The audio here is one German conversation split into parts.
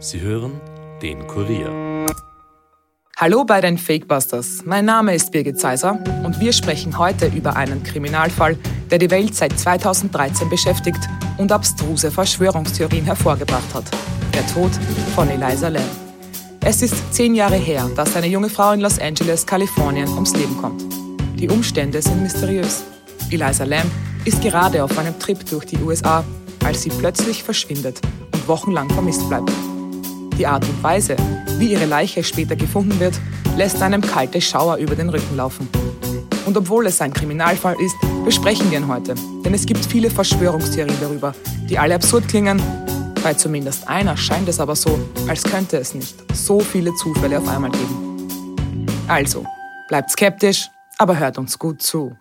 Sie hören den Kurier. Hallo bei den Fakebusters. Mein Name ist Birgit Zeiser und wir sprechen heute über einen Kriminalfall, der die Welt seit 2013 beschäftigt und abstruse Verschwörungstheorien hervorgebracht hat. Der Tod von Eliza Lam. Es ist zehn Jahre her, dass eine junge Frau in Los Angeles, Kalifornien, ums Leben kommt. Die Umstände sind mysteriös. Eliza Lam ist gerade auf einem Trip durch die USA, als sie plötzlich verschwindet und wochenlang vermisst bleibt. Die Art und Weise, wie ihre Leiche später gefunden wird, lässt einem kalte Schauer über den Rücken laufen. Und obwohl es ein Kriminalfall ist, besprechen wir ihn heute. Denn es gibt viele Verschwörungstheorien darüber, die alle absurd klingen. Bei zumindest einer scheint es aber so, als könnte es nicht so viele Zufälle auf einmal geben. Also, bleibt skeptisch, aber hört uns gut zu.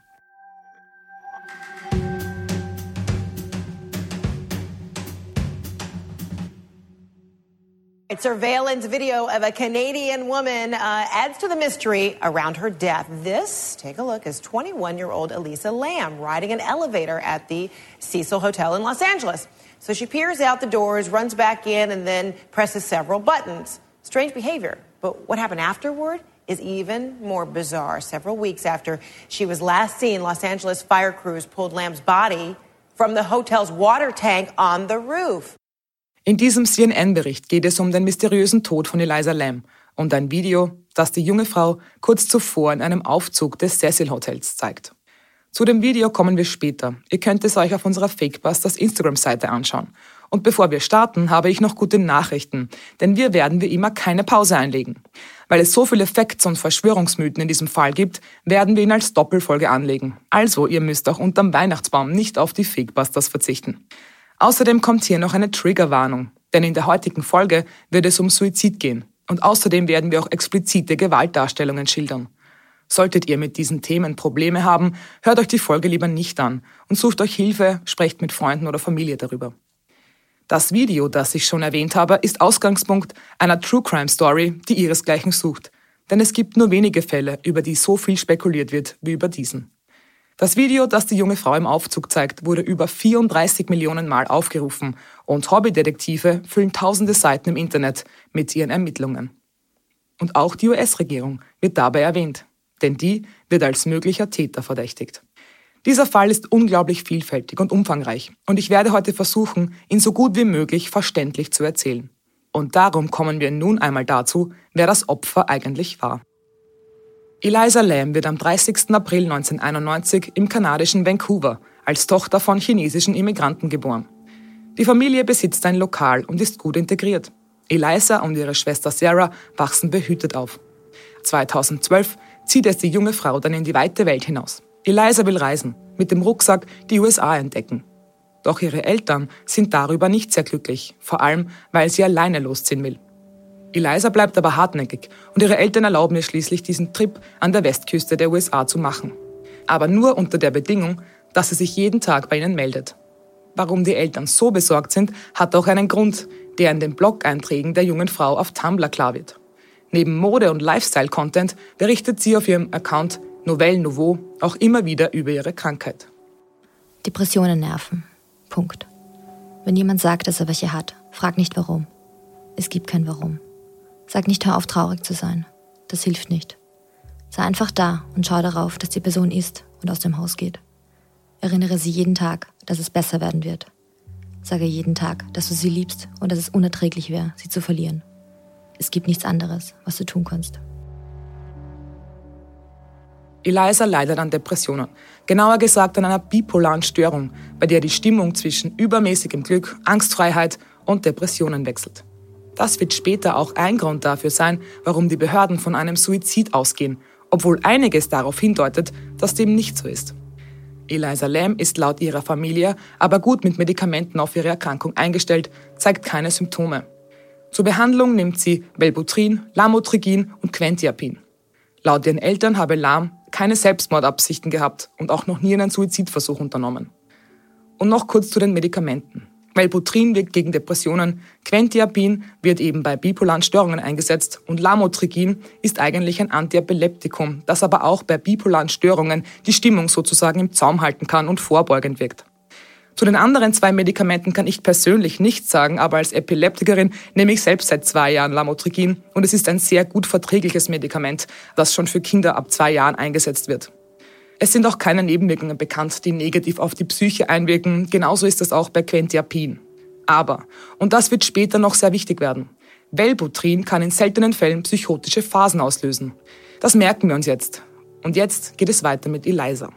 Surveillance video of a Canadian woman uh, adds to the mystery around her death. This, take a look, is 21 year old Elisa Lamb riding an elevator at the Cecil Hotel in Los Angeles. So she peers out the doors, runs back in, and then presses several buttons. Strange behavior. But what happened afterward is even more bizarre. Several weeks after she was last seen, Los Angeles fire crews pulled Lamb's body from the hotel's water tank on the roof. In diesem CNN-Bericht geht es um den mysteriösen Tod von Eliza Lam und ein Video, das die junge Frau kurz zuvor in einem Aufzug des Cecil Hotels zeigt. Zu dem Video kommen wir später. Ihr könnt es euch auf unserer Fakebusters Instagram-Seite anschauen. Und bevor wir starten, habe ich noch gute Nachrichten, denn wir werden wie immer keine Pause einlegen. Weil es so viele Facts und Verschwörungsmythen in diesem Fall gibt, werden wir ihn als Doppelfolge anlegen. Also, ihr müsst auch unterm Weihnachtsbaum nicht auf die Fakebusters verzichten. Außerdem kommt hier noch eine Triggerwarnung, denn in der heutigen Folge wird es um Suizid gehen. Und außerdem werden wir auch explizite Gewaltdarstellungen schildern. Solltet ihr mit diesen Themen Probleme haben, hört euch die Folge lieber nicht an und sucht euch Hilfe, sprecht mit Freunden oder Familie darüber. Das Video, das ich schon erwähnt habe, ist Ausgangspunkt einer True Crime Story, die ihresgleichen sucht. Denn es gibt nur wenige Fälle, über die so viel spekuliert wird wie über diesen. Das Video, das die junge Frau im Aufzug zeigt, wurde über 34 Millionen Mal aufgerufen und Hobbydetektive füllen tausende Seiten im Internet mit ihren Ermittlungen. Und auch die US-Regierung wird dabei erwähnt, denn die wird als möglicher Täter verdächtigt. Dieser Fall ist unglaublich vielfältig und umfangreich und ich werde heute versuchen, ihn so gut wie möglich verständlich zu erzählen. Und darum kommen wir nun einmal dazu, wer das Opfer eigentlich war. Eliza Lam wird am 30. April 1991 im kanadischen Vancouver als Tochter von chinesischen Immigranten geboren. Die Familie besitzt ein Lokal und ist gut integriert. Eliza und ihre Schwester Sarah wachsen behütet auf. 2012 zieht es die junge Frau dann in die weite Welt hinaus. Eliza will reisen, mit dem Rucksack die USA entdecken. Doch ihre Eltern sind darüber nicht sehr glücklich, vor allem weil sie alleine losziehen will. Eliza bleibt aber hartnäckig und ihre Eltern erlauben ihr schließlich diesen Trip an der Westküste der USA zu machen. Aber nur unter der Bedingung, dass sie sich jeden Tag bei ihnen meldet. Warum die Eltern so besorgt sind, hat auch einen Grund, der in den Blog-Einträgen der jungen Frau auf Tumblr klar wird. Neben Mode- und Lifestyle-Content berichtet sie auf ihrem Account Novelle Nouveau auch immer wieder über ihre Krankheit. Depressionen nerven. Punkt. Wenn jemand sagt, dass er welche hat, frag nicht warum. Es gibt kein Warum. Sag nicht, hör auf, traurig zu sein. Das hilft nicht. Sei einfach da und schau darauf, dass die Person ist und aus dem Haus geht. Erinnere sie jeden Tag, dass es besser werden wird. Sage jeden Tag, dass du sie liebst und dass es unerträglich wäre, sie zu verlieren. Es gibt nichts anderes, was du tun kannst. Eliza leidet an Depressionen, genauer gesagt an einer bipolaren Störung, bei der die Stimmung zwischen übermäßigem Glück, Angstfreiheit und Depressionen wechselt. Das wird später auch ein Grund dafür sein, warum die Behörden von einem Suizid ausgehen, obwohl einiges darauf hindeutet, dass dem nicht so ist. Eliza Lam ist laut ihrer Familie aber gut mit Medikamenten auf ihre Erkrankung eingestellt, zeigt keine Symptome. Zur Behandlung nimmt sie Velbutrin, Lamotrigin und Quentiapin. Laut ihren Eltern habe Lam keine Selbstmordabsichten gehabt und auch noch nie einen Suizidversuch unternommen. Und noch kurz zu den Medikamenten. Melbutrin wirkt gegen Depressionen, Quentiapin wird eben bei bipolaren Störungen eingesetzt und Lamotrigin ist eigentlich ein Antiepileptikum, das aber auch bei bipolaren Störungen die Stimmung sozusagen im Zaum halten kann und vorbeugend wirkt. Zu den anderen zwei Medikamenten kann ich persönlich nichts sagen, aber als Epileptikerin nehme ich selbst seit zwei Jahren Lamotrigin und es ist ein sehr gut verträgliches Medikament, das schon für Kinder ab zwei Jahren eingesetzt wird. Es sind auch keine Nebenwirkungen bekannt, die negativ auf die Psyche einwirken. Genauso ist das auch bei Quentiapin. Aber, und das wird später noch sehr wichtig werden, Wellbutrin kann in seltenen Fällen psychotische Phasen auslösen. Das merken wir uns jetzt. Und jetzt geht es weiter mit Eliza.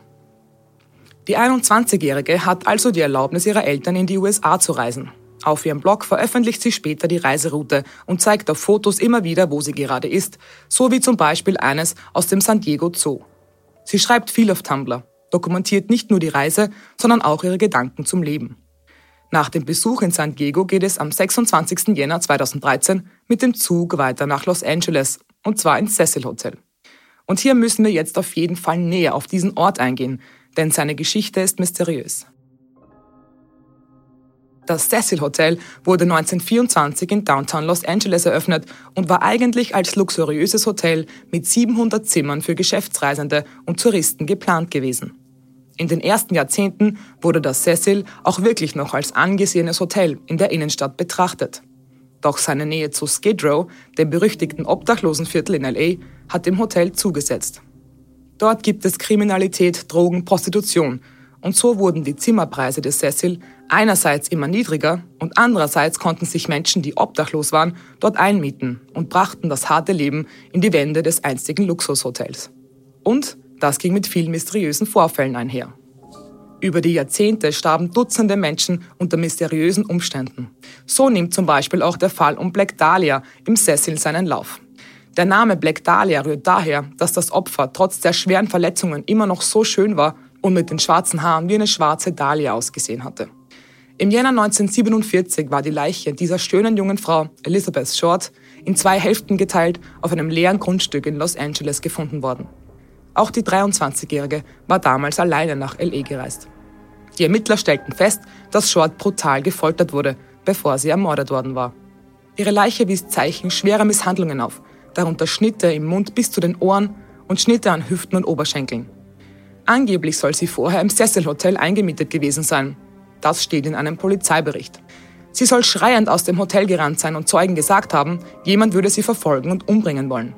Die 21-Jährige hat also die Erlaubnis ihrer Eltern in die USA zu reisen. Auf ihrem Blog veröffentlicht sie später die Reiseroute und zeigt auf Fotos immer wieder, wo sie gerade ist, so wie zum Beispiel eines aus dem San Diego Zoo. Sie schreibt viel auf Tumblr, dokumentiert nicht nur die Reise, sondern auch ihre Gedanken zum Leben. Nach dem Besuch in San Diego geht es am 26. Jänner 2013 mit dem Zug weiter nach Los Angeles, und zwar ins Cecil Hotel. Und hier müssen wir jetzt auf jeden Fall näher auf diesen Ort eingehen, denn seine Geschichte ist mysteriös. Das Cecil Hotel wurde 1924 in Downtown Los Angeles eröffnet und war eigentlich als luxuriöses Hotel mit 700 Zimmern für Geschäftsreisende und Touristen geplant gewesen. In den ersten Jahrzehnten wurde das Cecil auch wirklich noch als angesehenes Hotel in der Innenstadt betrachtet. Doch seine Nähe zu Skid Row, dem berüchtigten Obdachlosenviertel in LA, hat dem Hotel zugesetzt. Dort gibt es Kriminalität, Drogen, Prostitution. Und so wurden die Zimmerpreise des Cecil einerseits immer niedriger und andererseits konnten sich Menschen, die obdachlos waren, dort einmieten und brachten das harte Leben in die Wände des einstigen Luxushotels. Und das ging mit vielen mysteriösen Vorfällen einher. Über die Jahrzehnte starben Dutzende Menschen unter mysteriösen Umständen. So nimmt zum Beispiel auch der Fall um Black Dahlia im Cecil seinen Lauf. Der Name Black Dahlia rührt daher, dass das Opfer trotz der schweren Verletzungen immer noch so schön war und mit den schwarzen Haaren wie eine schwarze Dahlia ausgesehen hatte. Im Jänner 1947 war die Leiche dieser schönen jungen Frau, Elizabeth Short, in zwei Hälften geteilt auf einem leeren Grundstück in Los Angeles gefunden worden. Auch die 23-Jährige war damals alleine nach LE gereist. Die Ermittler stellten fest, dass Short brutal gefoltert wurde, bevor sie ermordet worden war. Ihre Leiche wies Zeichen schwerer Misshandlungen auf, darunter Schnitte im Mund bis zu den Ohren und Schnitte an Hüften und Oberschenkeln. Angeblich soll sie vorher im Cecil Hotel eingemietet gewesen sein. Das steht in einem Polizeibericht. Sie soll schreiend aus dem Hotel gerannt sein und Zeugen gesagt haben, jemand würde sie verfolgen und umbringen wollen.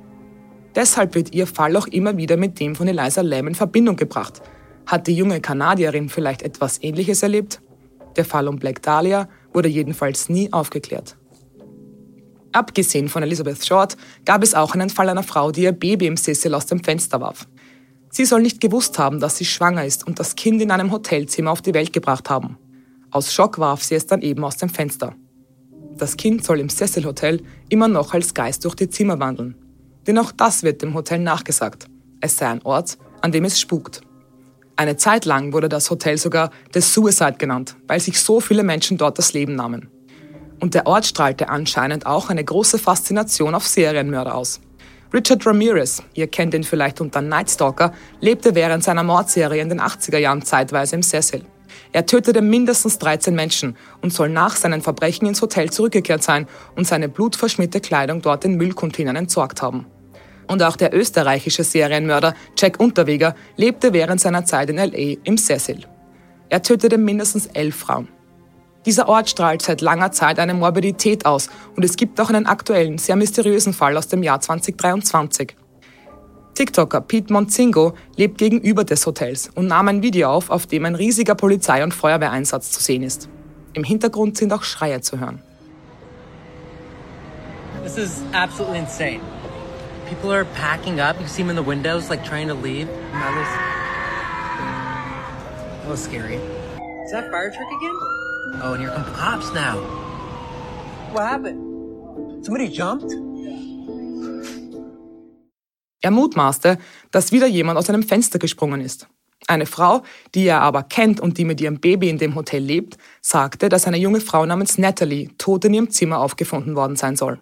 Deshalb wird ihr Fall auch immer wieder mit dem von Eliza Lam in Verbindung gebracht. Hat die junge Kanadierin vielleicht etwas Ähnliches erlebt? Der Fall um Black Dahlia wurde jedenfalls nie aufgeklärt. Abgesehen von Elizabeth Short gab es auch einen Fall einer Frau, die ihr Baby im Sessel aus dem Fenster warf. Sie soll nicht gewusst haben, dass sie schwanger ist und das Kind in einem Hotelzimmer auf die Welt gebracht haben. Aus Schock warf sie es dann eben aus dem Fenster. Das Kind soll im Cecil Hotel immer noch als Geist durch die Zimmer wandeln. Denn auch das wird dem Hotel nachgesagt. Es sei ein Ort, an dem es spukt. Eine Zeit lang wurde das Hotel sogar The Suicide genannt, weil sich so viele Menschen dort das Leben nahmen. Und der Ort strahlte anscheinend auch eine große Faszination auf Serienmörder aus. Richard Ramirez, ihr kennt ihn vielleicht unter Night Stalker, lebte während seiner Mordserie in den 80er Jahren zeitweise im Cecil. Er tötete mindestens 13 Menschen und soll nach seinen Verbrechen ins Hotel zurückgekehrt sein und seine blutverschmierte Kleidung dort in Müllcontainern entsorgt haben. Und auch der österreichische Serienmörder Jack Unterweger lebte während seiner Zeit in L.A. im Cecil. Er tötete mindestens elf Frauen. Dieser Ort strahlt seit langer Zeit eine Morbidität aus und es gibt auch einen aktuellen, sehr mysteriösen Fall aus dem Jahr 2023. TikToker Pete Monzingo lebt gegenüber des Hotels und nahm ein Video auf, auf dem ein riesiger Polizei- und Feuerwehreinsatz zu sehen ist. Im Hintergrund sind auch Schreie zu hören. This is absolutely insane. People are packing up. You see them in the windows, like trying to leave. That was, that was scary. Is that fire truck again? Oh, and here come cops now. What happened? Somebody jumped? Er mutmaßte, dass wieder jemand aus einem Fenster gesprungen ist. Eine Frau, die er aber kennt und die mit ihrem Baby in dem Hotel lebt, sagte, dass eine junge Frau namens Natalie tot in ihrem Zimmer aufgefunden worden sein soll.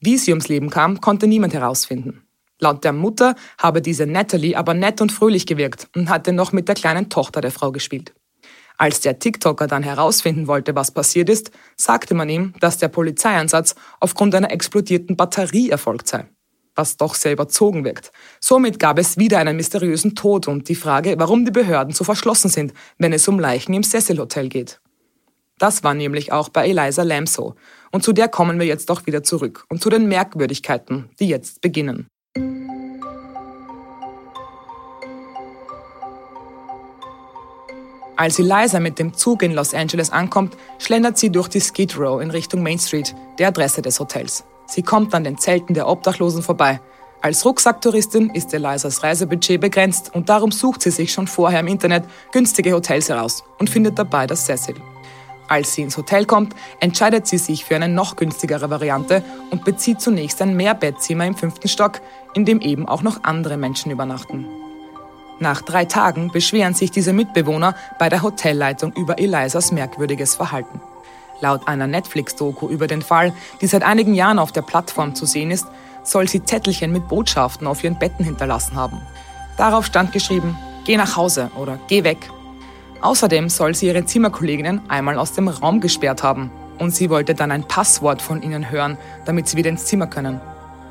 Wie sie ums Leben kam, konnte niemand herausfinden. Laut der Mutter habe diese Natalie aber nett und fröhlich gewirkt und hatte noch mit der kleinen Tochter der Frau gespielt. Als der TikToker dann herausfinden wollte, was passiert ist, sagte man ihm, dass der Polizeieinsatz aufgrund einer explodierten Batterie erfolgt sei. was doch sehr überzogen wirkt. Somit gab es wieder einen mysteriösen Tod und die Frage, warum die Behörden so verschlossen sind, wenn es um Leichen im Cecil Hotel geht. Das war nämlich auch bei Eliza Lamb so. Und zu der kommen wir jetzt auch wieder zurück und zu den Merkwürdigkeiten, die jetzt beginnen. Als Eliza mit dem Zug in Los Angeles ankommt, schlendert sie durch die Skid Row in Richtung Main Street, der Adresse des Hotels. Sie kommt an den Zelten der Obdachlosen vorbei. Als Rucksacktouristin ist Elizas Reisebudget begrenzt und darum sucht sie sich schon vorher im Internet günstige Hotels heraus und findet dabei das Cecil. Als sie ins Hotel kommt, entscheidet sie sich für eine noch günstigere Variante und bezieht zunächst ein Mehrbettzimmer im fünften Stock, in dem eben auch noch andere Menschen übernachten. Nach drei Tagen beschweren sich diese Mitbewohner bei der Hotelleitung über Elisas merkwürdiges Verhalten. Laut einer Netflix-Doku über den Fall, die seit einigen Jahren auf der Plattform zu sehen ist, soll sie Zettelchen mit Botschaften auf ihren Betten hinterlassen haben. Darauf stand geschrieben, geh nach Hause oder geh weg. Außerdem soll sie ihre Zimmerkolleginnen einmal aus dem Raum gesperrt haben und sie wollte dann ein Passwort von ihnen hören, damit sie wieder ins Zimmer können.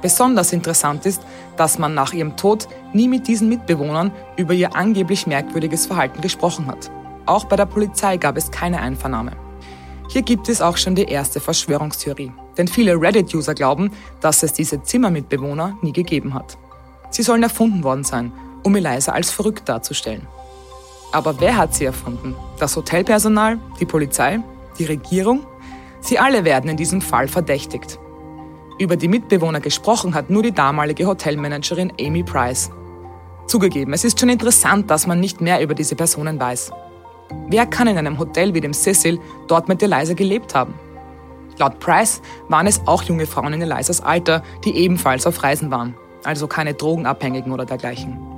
Besonders interessant ist, dass man nach ihrem Tod nie mit diesen Mitbewohnern über ihr angeblich merkwürdiges Verhalten gesprochen hat. Auch bei der Polizei gab es keine Einvernahme. Hier gibt es auch schon die erste Verschwörungstheorie. Denn viele Reddit-User glauben, dass es diese Zimmermitbewohner nie gegeben hat. Sie sollen erfunden worden sein, um Eliza als verrückt darzustellen. Aber wer hat sie erfunden? Das Hotelpersonal, die Polizei, die Regierung? Sie alle werden in diesem Fall verdächtigt. Über die Mitbewohner gesprochen hat nur die damalige Hotelmanagerin Amy Price. Zugegeben, es ist schon interessant, dass man nicht mehr über diese Personen weiß. Wer kann in einem Hotel wie dem Cecil dort mit Eliza gelebt haben? Laut Price waren es auch junge Frauen in Elizas Alter, die ebenfalls auf Reisen waren, also keine Drogenabhängigen oder dergleichen.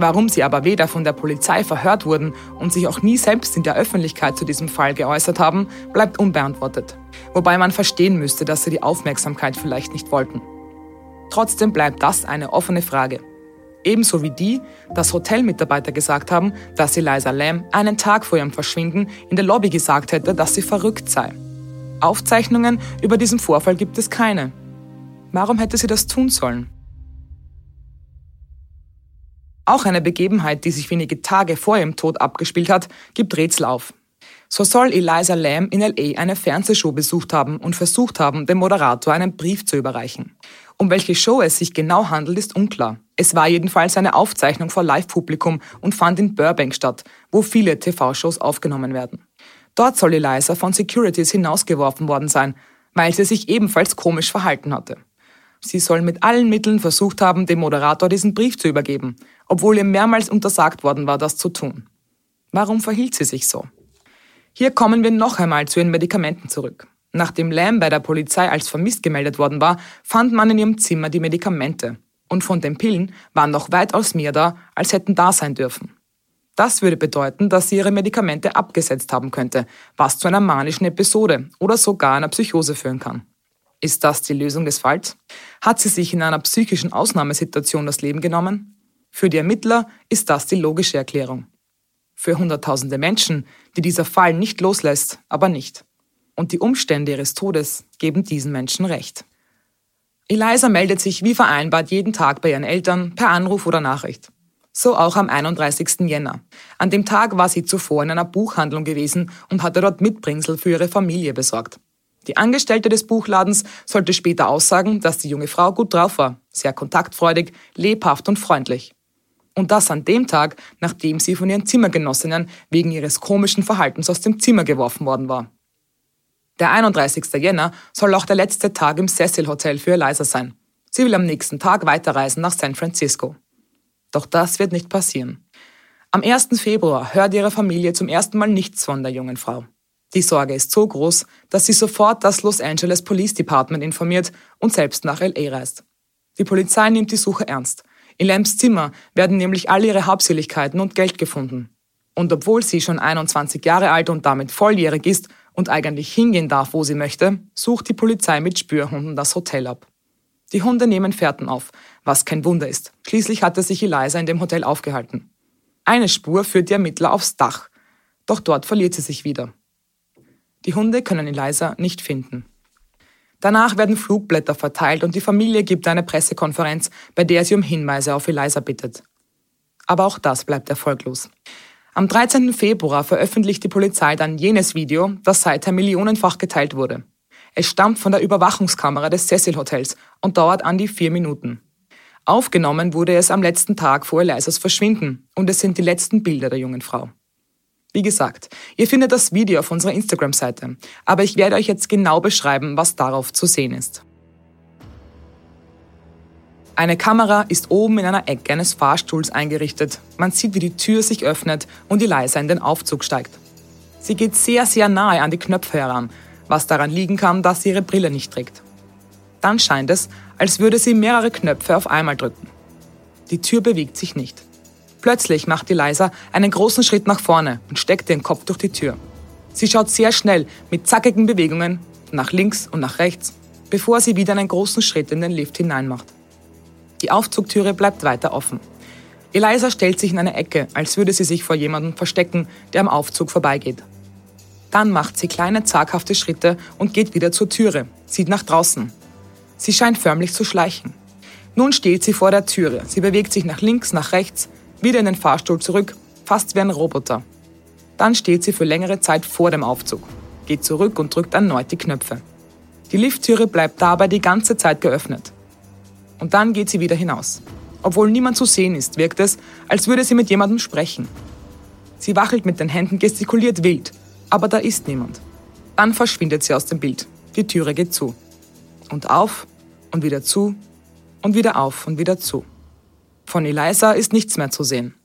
Warum sie aber weder von der Polizei verhört wurden und sich auch nie selbst in der Öffentlichkeit zu diesem Fall geäußert haben, bleibt unbeantwortet. Wobei man verstehen müsste, dass sie die Aufmerksamkeit vielleicht nicht wollten. Trotzdem bleibt das eine offene Frage. Ebenso wie die, dass Hotelmitarbeiter gesagt haben, dass Eliza Lamb einen Tag vor ihrem Verschwinden in der Lobby gesagt hätte, dass sie verrückt sei. Aufzeichnungen über diesen Vorfall gibt es keine. Warum hätte sie das tun sollen? Auch eine Begebenheit, die sich wenige Tage vor ihrem Tod abgespielt hat, gibt Rätsel auf. So soll Eliza Lamb in LA eine Fernsehshow besucht haben und versucht haben, dem Moderator einen Brief zu überreichen. Um welche Show es sich genau handelt, ist unklar. Es war jedenfalls eine Aufzeichnung vor Live-Publikum und fand in Burbank statt, wo viele TV-Shows aufgenommen werden. Dort soll Eliza von Securities hinausgeworfen worden sein, weil sie sich ebenfalls komisch verhalten hatte. Sie soll mit allen Mitteln versucht haben, dem Moderator diesen Brief zu übergeben, obwohl ihr mehrmals untersagt worden war, das zu tun. Warum verhielt sie sich so? Hier kommen wir noch einmal zu ihren Medikamenten zurück. Nachdem Lamb bei der Polizei als vermisst gemeldet worden war, fand man in ihrem Zimmer die Medikamente. Und von den Pillen waren noch weitaus mehr da, als hätten da sein dürfen. Das würde bedeuten, dass sie ihre Medikamente abgesetzt haben könnte, was zu einer manischen Episode oder sogar einer Psychose führen kann. Ist das die Lösung des Falls? Hat sie sich in einer psychischen Ausnahmesituation das Leben genommen? Für die Ermittler ist das die logische Erklärung. Für Hunderttausende Menschen, die dieser Fall nicht loslässt, aber nicht. Und die Umstände ihres Todes geben diesen Menschen recht. Eliza meldet sich wie vereinbart jeden Tag bei ihren Eltern per Anruf oder Nachricht. So auch am 31. Jänner. An dem Tag war sie zuvor in einer Buchhandlung gewesen und hatte dort Mitbringsel für ihre Familie besorgt. Die Angestellte des Buchladens sollte später aussagen, dass die junge Frau gut drauf war, sehr kontaktfreudig, lebhaft und freundlich. Und das an dem Tag, nachdem sie von ihren Zimmergenossinnen wegen ihres komischen Verhaltens aus dem Zimmer geworfen worden war. Der 31. Jänner soll auch der letzte Tag im Cecil Hotel für Eliza sein. Sie will am nächsten Tag weiterreisen nach San Francisco. Doch das wird nicht passieren. Am 1. Februar hört ihre Familie zum ersten Mal nichts von der jungen Frau. Die Sorge ist so groß, dass sie sofort das Los Angeles Police Department informiert und selbst nach LA reist. Die Polizei nimmt die Suche ernst. In Lambs Zimmer werden nämlich all ihre Habseligkeiten und Geld gefunden. Und obwohl sie schon 21 Jahre alt und damit volljährig ist und eigentlich hingehen darf, wo sie möchte, sucht die Polizei mit Spürhunden das Hotel ab. Die Hunde nehmen Fährten auf, was kein Wunder ist. Schließlich hatte sich Eliza in dem Hotel aufgehalten. Eine Spur führt die Ermittler aufs Dach, doch dort verliert sie sich wieder. Die Hunde können Eliza nicht finden. Danach werden Flugblätter verteilt und die Familie gibt eine Pressekonferenz, bei der sie um Hinweise auf Eliza bittet. Aber auch das bleibt erfolglos. Am 13. Februar veröffentlicht die Polizei dann jenes Video, das seither millionenfach geteilt wurde. Es stammt von der Überwachungskamera des Cecil Hotels und dauert an die vier Minuten. Aufgenommen wurde es am letzten Tag vor Elizas Verschwinden und es sind die letzten Bilder der jungen Frau. Wie gesagt, ihr findet das Video auf unserer Instagram-Seite, aber ich werde euch jetzt genau beschreiben, was darauf zu sehen ist. Eine Kamera ist oben in einer Ecke eines Fahrstuhls eingerichtet. Man sieht, wie die Tür sich öffnet und Eliza in den Aufzug steigt. Sie geht sehr, sehr nahe an die Knöpfe heran, was daran liegen kann, dass sie ihre Brille nicht trägt. Dann scheint es, als würde sie mehrere Knöpfe auf einmal drücken. Die Tür bewegt sich nicht. Plötzlich macht Eliza einen großen Schritt nach vorne und steckt den Kopf durch die Tür. Sie schaut sehr schnell mit zackigen Bewegungen nach links und nach rechts, bevor sie wieder einen großen Schritt in den Lift hineinmacht. Die Aufzugtüre bleibt weiter offen. Eliza stellt sich in eine Ecke, als würde sie sich vor jemandem verstecken, der am Aufzug vorbeigeht. Dann macht sie kleine zaghafte Schritte und geht wieder zur Türe, sieht nach draußen. Sie scheint förmlich zu schleichen. Nun steht sie vor der Türe. Sie bewegt sich nach links, nach rechts, wieder in den Fahrstuhl zurück, fast wie ein Roboter. Dann steht sie für längere Zeit vor dem Aufzug, geht zurück und drückt erneut die Knöpfe. Die Lifttüre bleibt dabei die ganze Zeit geöffnet. Und dann geht sie wieder hinaus. Obwohl niemand zu sehen ist, wirkt es, als würde sie mit jemandem sprechen. Sie wachelt mit den Händen, gestikuliert wild, aber da ist niemand. Dann verschwindet sie aus dem Bild. Die Türe geht zu. Und auf und wieder zu und wieder auf und wieder zu. Von Eliza ist nichts mehr zu sehen.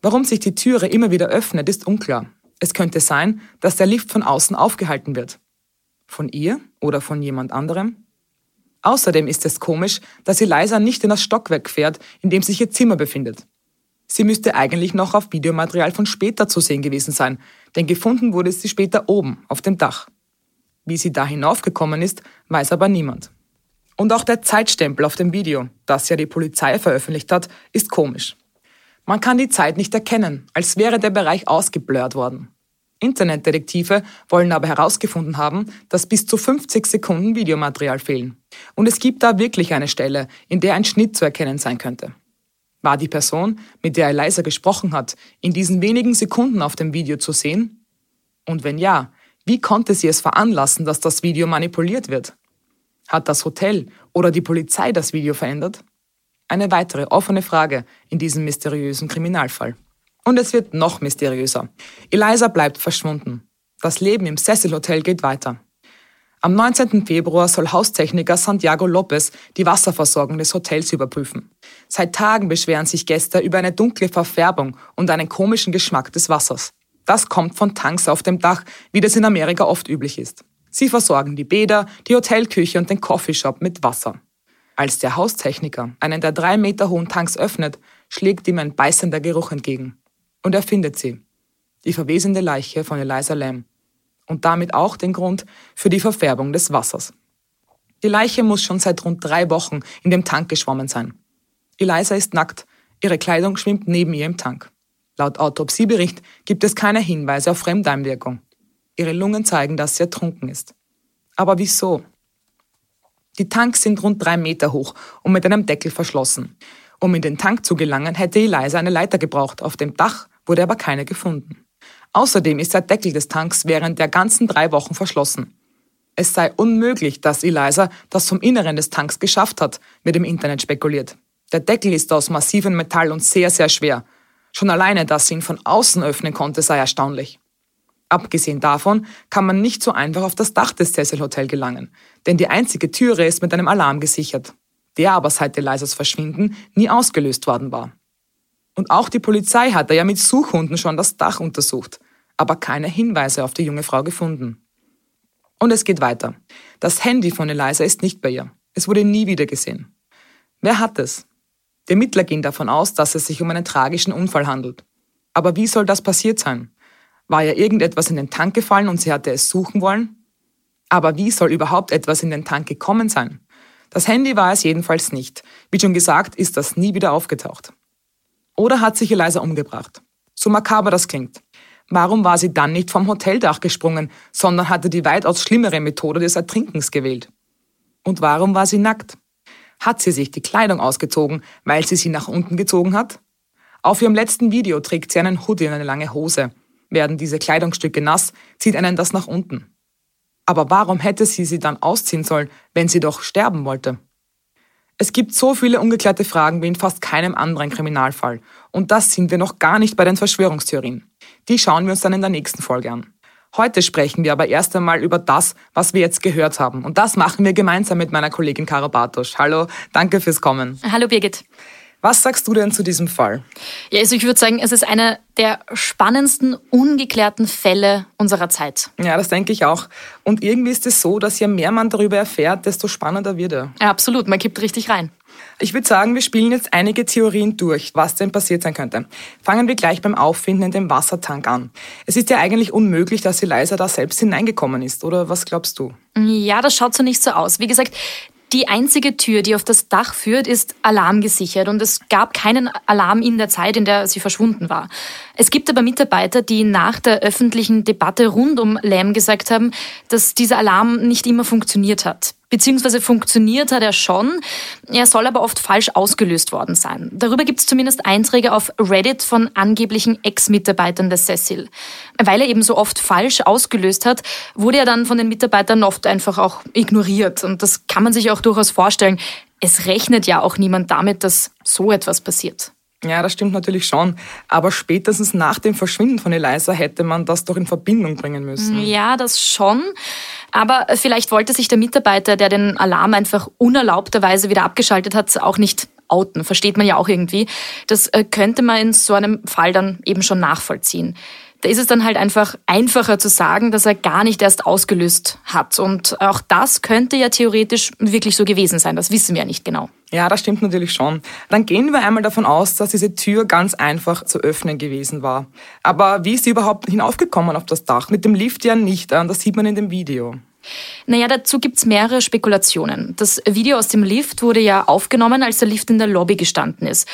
Warum sich die Türe immer wieder öffnet, ist unklar. Es könnte sein, dass der Lift von außen aufgehalten wird. Von ihr oder von jemand anderem? Außerdem ist es komisch, dass Eliza nicht in das Stockwerk fährt, in dem sich ihr Zimmer befindet. Sie müsste eigentlich noch auf Videomaterial von später zu sehen gewesen sein, denn gefunden wurde sie später oben, auf dem Dach. Wie sie da hinaufgekommen ist, weiß aber niemand. Und auch der Zeitstempel auf dem Video, das ja die Polizei veröffentlicht hat, ist komisch. Man kann die Zeit nicht erkennen, als wäre der Bereich ausgeblurrt worden. Internetdetektive wollen aber herausgefunden haben, dass bis zu 50 Sekunden Videomaterial fehlen. Und es gibt da wirklich eine Stelle, in der ein Schnitt zu erkennen sein könnte. War die Person, mit der Eliza gesprochen hat, in diesen wenigen Sekunden auf dem Video zu sehen? Und wenn ja, wie konnte sie es veranlassen, dass das Video manipuliert wird? Hat das Hotel oder die Polizei das Video verändert? Eine weitere offene Frage in diesem mysteriösen Kriminalfall. Und es wird noch mysteriöser. Eliza bleibt verschwunden. Das Leben im Cecil Hotel geht weiter. Am 19. Februar soll Haustechniker Santiago Lopez die Wasserversorgung des Hotels überprüfen. Seit Tagen beschweren sich Gäste über eine dunkle Verfärbung und einen komischen Geschmack des Wassers. Das kommt von Tanks auf dem Dach, wie das in Amerika oft üblich ist. Sie versorgen die Bäder, die Hotelküche und den Coffeeshop mit Wasser. Als der Haustechniker einen der drei Meter hohen Tanks öffnet, schlägt ihm ein beißender Geruch entgegen. Und er findet sie. Die verwesende Leiche von Eliza Lamb. Und damit auch den Grund für die Verfärbung des Wassers. Die Leiche muss schon seit rund drei Wochen in dem Tank geschwommen sein. Eliza ist nackt, ihre Kleidung schwimmt neben ihr im Tank. Laut Autopsiebericht gibt es keine Hinweise auf Fremdeinwirkung. Ihre Lungen zeigen, dass sie ertrunken ist. Aber wieso? Die Tanks sind rund drei Meter hoch und mit einem Deckel verschlossen. Um in den Tank zu gelangen, hätte Eliza eine Leiter gebraucht. Auf dem Dach wurde aber keine gefunden. Außerdem ist der Deckel des Tanks während der ganzen drei Wochen verschlossen. Es sei unmöglich, dass Eliza das vom Inneren des Tanks geschafft hat, wird im Internet spekuliert. Der Deckel ist aus massivem Metall und sehr, sehr schwer. Schon alleine, dass sie ihn von außen öffnen konnte, sei erstaunlich. Abgesehen davon kann man nicht so einfach auf das Dach des Cecil Hotel gelangen, denn die einzige Türe ist mit einem Alarm gesichert, der aber seit Elisas Verschwinden nie ausgelöst worden war. Und auch die Polizei hatte ja mit Suchhunden schon das Dach untersucht, aber keine Hinweise auf die junge Frau gefunden. Und es geht weiter. Das Handy von Eliza ist nicht bei ihr. Es wurde nie wieder gesehen. Wer hat es? Die Ermittler gehen davon aus, dass es sich um einen tragischen Unfall handelt. Aber wie soll das passiert sein? War ja irgendetwas in den Tank gefallen und sie hatte es suchen wollen? Aber wie soll überhaupt etwas in den Tank gekommen sein? Das Handy war es jedenfalls nicht. Wie schon gesagt, ist das nie wieder aufgetaucht. Oder hat sich Eliza umgebracht? So makaber das klingt. Warum war sie dann nicht vom Hoteldach gesprungen, sondern hatte die weitaus schlimmere Methode des Ertrinkens gewählt? Und warum war sie nackt? Hat sie sich die Kleidung ausgezogen, weil sie sie nach unten gezogen hat? Auf ihrem letzten Video trägt sie einen Hoodie und eine lange Hose. Werden diese Kleidungsstücke nass, zieht einen das nach unten. Aber warum hätte sie sie dann ausziehen sollen, wenn sie doch sterben wollte? Es gibt so viele ungeklärte Fragen wie in fast keinem anderen Kriminalfall. Und das sind wir noch gar nicht bei den Verschwörungstheorien. Die schauen wir uns dann in der nächsten Folge an. Heute sprechen wir aber erst einmal über das, was wir jetzt gehört haben. Und das machen wir gemeinsam mit meiner Kollegin Kara Bartosch. Hallo, danke fürs Kommen. Hallo Birgit. Was sagst du denn zu diesem Fall? Ja, also ich würde sagen, es ist einer der spannendsten, ungeklärten Fälle unserer Zeit. Ja, das denke ich auch. Und irgendwie ist es so, dass je mehr man darüber erfährt, desto spannender wird er. Ja, absolut, man kippt richtig rein. Ich würde sagen, wir spielen jetzt einige Theorien durch, was denn passiert sein könnte. Fangen wir gleich beim Auffinden in dem Wassertank an. Es ist ja eigentlich unmöglich, dass Eliza da selbst hineingekommen ist, oder was glaubst du? Ja, das schaut so nicht so aus. Wie gesagt, die einzige Tür, die auf das Dach führt, ist alarmgesichert und es gab keinen Alarm in der Zeit, in der sie verschwunden war. Es gibt aber Mitarbeiter, die nach der öffentlichen Debatte rund um Lam gesagt haben, dass dieser Alarm nicht immer funktioniert hat. Beziehungsweise funktioniert hat er schon, er soll aber oft falsch ausgelöst worden sein. Darüber gibt es zumindest Einträge auf Reddit von angeblichen Ex-Mitarbeitern des Cecil. Weil er eben so oft falsch ausgelöst hat, wurde er dann von den Mitarbeitern oft einfach auch ignoriert. Und das kann man sich auch durchaus vorstellen. Es rechnet ja auch niemand damit, dass so etwas passiert. Ja, das stimmt natürlich schon. Aber spätestens nach dem Verschwinden von Eliza hätte man das doch in Verbindung bringen müssen. Ja, das schon. Aber vielleicht wollte sich der Mitarbeiter, der den Alarm einfach unerlaubterweise wieder abgeschaltet hat, auch nicht outen. Versteht man ja auch irgendwie. Das äh, könnte man in so einem Fall dann eben schon nachvollziehen. Da ist es dann halt einfach einfacher zu sagen, dass er gar nicht erst ausgelöst hat. Und auch das könnte ja theoretisch wirklich so gewesen sein. Das wissen wir ja nicht genau. Ja, das stimmt natürlich schon. Dann gehen wir einmal davon aus, dass diese Tür ganz einfach zu öffnen gewesen war. Aber wie ist sie überhaupt hinaufgekommen auf das Dach? Mit dem Lift ja nicht, das sieht man in dem Video. Naja, dazu gibt's mehrere Spekulationen. Das Video aus dem Lift wurde ja aufgenommen, als der Lift in der Lobby gestanden ist.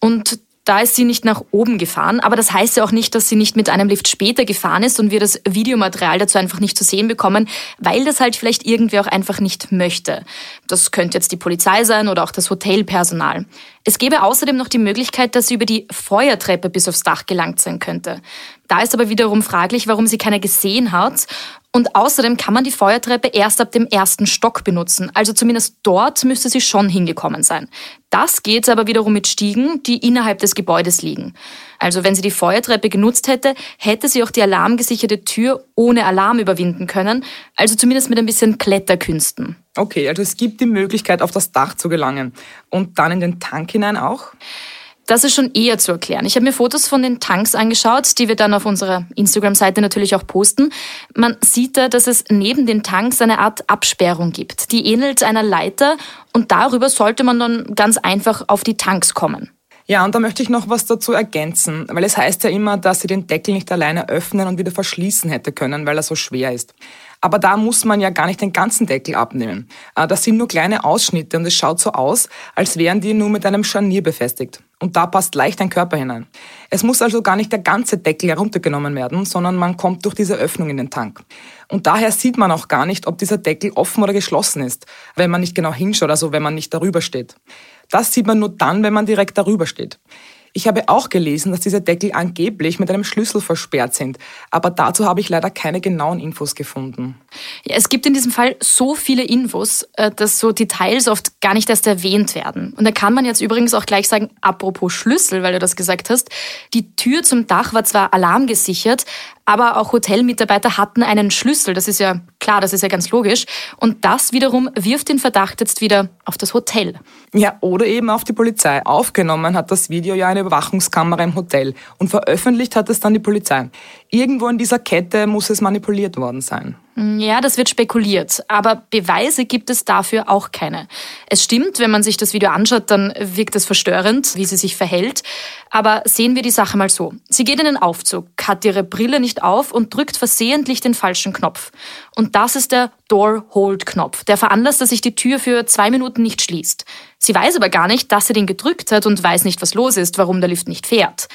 Und da ist sie nicht nach oben gefahren, aber das heißt ja auch nicht, dass sie nicht mit einem Lift später gefahren ist und wir das Videomaterial dazu einfach nicht zu sehen bekommen, weil das halt vielleicht irgendwer auch einfach nicht möchte. Das könnte jetzt die Polizei sein oder auch das Hotelpersonal. Es gäbe außerdem noch die Möglichkeit, dass sie über die Feuertreppe bis aufs Dach gelangt sein könnte. Da ist aber wiederum fraglich, warum sie keiner gesehen hat und außerdem kann man die Feuertreppe erst ab dem ersten Stock benutzen. Also zumindest dort müsste sie schon hingekommen sein. Das geht aber wiederum mit Stiegen, die innerhalb des Gebäudes liegen. Also wenn sie die Feuertreppe genutzt hätte, hätte sie auch die alarmgesicherte Tür ohne Alarm überwinden können. Also zumindest mit ein bisschen Kletterkünsten. Okay, also es gibt die Möglichkeit, auf das Dach zu gelangen. Und dann in den Tank hinein auch? Das ist schon eher zu erklären. Ich habe mir Fotos von den Tanks angeschaut, die wir dann auf unserer Instagram-Seite natürlich auch posten. Man sieht da, dass es neben den Tanks eine Art Absperrung gibt. Die ähnelt einer Leiter und darüber sollte man dann ganz einfach auf die Tanks kommen. Ja, und da möchte ich noch was dazu ergänzen, weil es heißt ja immer, dass sie den Deckel nicht alleine öffnen und wieder verschließen hätte können, weil er so schwer ist. Aber da muss man ja gar nicht den ganzen Deckel abnehmen. Äh, das sind nur kleine Ausschnitte und es schaut so aus, als wären die nur mit einem Scharnier befestigt. Und da passt leicht ein Körper hinein. Es muss also gar nicht der ganze Deckel heruntergenommen werden, sondern man kommt durch diese Öffnung in den Tank. Und daher sieht man auch gar nicht, ob dieser Deckel offen oder geschlossen ist, wenn man nicht genau hinschaut, also wenn man nicht darüber steht. Das sieht man nur dann, wenn man direkt darüber steht. Ich habe auch gelesen, dass diese Deckel angeblich mit einem Schlüssel versperrt sind, aber dazu habe ich leider keine genauen Infos gefunden. Ja, es gibt in diesem Fall so viele Infos, äh, dass so Details oft gar nicht erst erwähnt werden. Und da kann man jetzt übrigens auch gleich sagen, apropos Schlüssel, weil du das gesagt hast, die Tür zum Dach war zwar alarmgesichert, aber auch Hotelmitarbeiter hatten einen Schlüssel. Das ist ja klar, das ist ja ganz logisch. Und das wiederum wirft den Verdacht jetzt wieder auf das Hotel. Ja, oder eben auf die Polizei. Aufgenommen hat das Video ja eine Überwachungskamera im Hotel und veröffentlicht hat es dann die Polizei. Irgendwo in dieser Kette muss es manipuliert worden sein. Ja, das wird spekuliert, aber Beweise gibt es dafür auch keine. Es stimmt, wenn man sich das Video anschaut, dann wirkt es verstörend, wie sie sich verhält. Aber sehen wir die Sache mal so. Sie geht in den Aufzug, hat ihre Brille nicht auf und drückt versehentlich den falschen Knopf. Und das ist der Door-Hold-Knopf, der veranlasst, dass sich die Tür für zwei Minuten nicht schließt. Sie weiß aber gar nicht, dass sie den gedrückt hat und weiß nicht, was los ist, warum der Lift nicht fährt.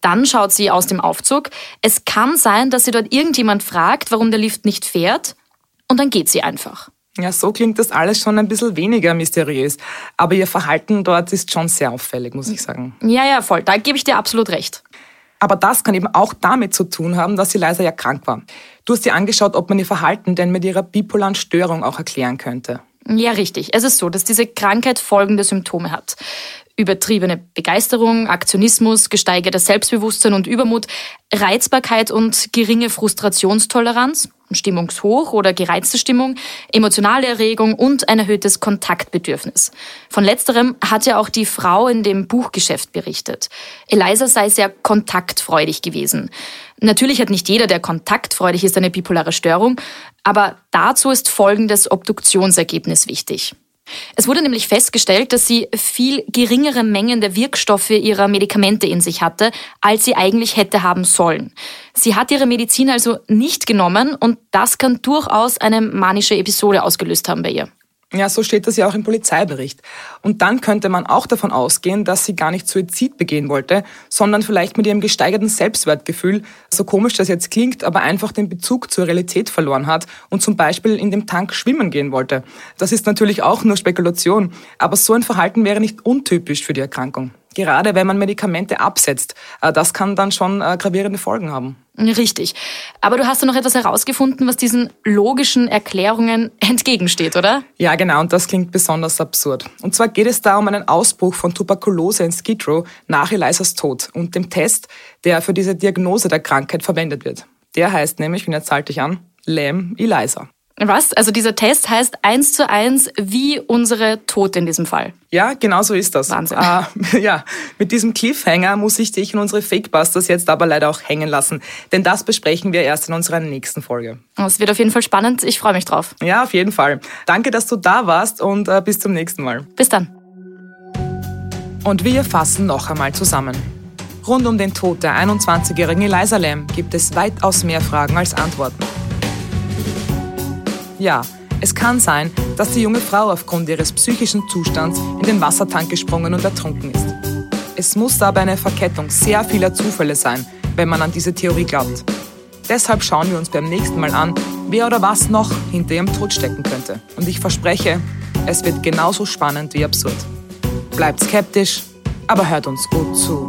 Dann schaut sie aus dem Aufzug. Es kann sein, dass sie dort irgendjemand fragt, warum der Lift nicht fährt. Und dann geht sie einfach. Ja, so klingt das alles schon ein bisschen weniger mysteriös. Aber ihr Verhalten dort ist schon sehr auffällig, muss ich sagen. Ja, ja, voll. Da gebe ich dir absolut recht. Aber das kann eben auch damit zu tun haben, dass Eliza ja krank war. Du hast dir angeschaut, ob man ihr Verhalten denn mit ihrer bipolaren Störung auch erklären könnte. Ja, richtig. Es ist so, dass diese Krankheit folgende Symptome hat. Übertriebene Begeisterung, Aktionismus, gesteigertes Selbstbewusstsein und Übermut, Reizbarkeit und geringe Frustrationstoleranz, Stimmungshoch oder gereizte Stimmung, emotionale Erregung und ein erhöhtes Kontaktbedürfnis. Von letzterem hat ja auch die Frau in dem Buchgeschäft berichtet. Eliza sei sehr kontaktfreudig gewesen. Natürlich hat nicht jeder, der kontaktfreudig ist, eine bipolare Störung, aber dazu ist folgendes Obduktionsergebnis wichtig. Es wurde nämlich festgestellt, dass sie viel geringere Mengen der Wirkstoffe ihrer Medikamente in sich hatte, als sie eigentlich hätte haben sollen. Sie hat ihre Medizin also nicht genommen und das kann durchaus eine manische Episode ausgelöst haben bei ihr. Ja, so steht das ja auch im Polizeibericht. Und dann könnte man auch davon ausgehen, dass sie gar nicht Suizid begehen wollte, sondern vielleicht mit ihrem gesteigerten Selbstwertgefühl, so komisch das jetzt klingt, aber einfach den Bezug zur Realität verloren hat und zum Beispiel in dem Tank schwimmen gehen wollte. Das ist natürlich auch nur Spekulation, aber so ein Verhalten wäre nicht untypisch für die Erkrankung. Gerade wenn man Medikamente absetzt, äh, das kann dann schon äh, gravierende Folgen haben. Richtig. Aber du hast ja noch etwas herausgefunden, was diesen logischen Erklärungen entgegensteht, oder? Ja, genau, und das klingt besonders absurd. Und zwar geht es da um einen Ausbruch von Tuberkulose in Skid Row nach Elisas Tod und dem Test, der für diese Diagnose der Krankheit verwendet wird. Der heißt nämlich, und jetzt halte ich an, Lam Eliza. Was? Also dieser Test heißt eins zu eins wie unsere Tote in diesem Fall. Ja, genau so ist das. Wahnsinn. Äh, ja, mit diesem Cliffhanger muss ich dich und unsere Fakebusters jetzt aber leider auch hängen lassen, denn das besprechen wir erst in unserer nächsten Folge. Es wird auf jeden Fall spannend. Ich freue mich drauf. Ja, auf jeden Fall. Danke, dass du da warst und äh, bis zum nächsten Mal. Bis dann. Und wir fassen noch einmal zusammen. Rund um den Tod der 21-jährigen Eliza Lam gibt es weitaus mehr Fragen als Antworten. Ja, es kann sein, dass die junge Frau aufgrund ihres psychischen Zustands in den Wassertank gesprungen und ertrunken ist. Es muss aber eine Verkettung sehr vieler Zufälle sein, wenn man an diese Theorie glaubt. Deshalb schauen wir uns beim nächsten Mal an, wer oder was noch hinter ihrem Tod stecken könnte. Und ich verspreche, es wird genauso spannend wie absurd. Bleibt skeptisch, aber hört uns gut zu.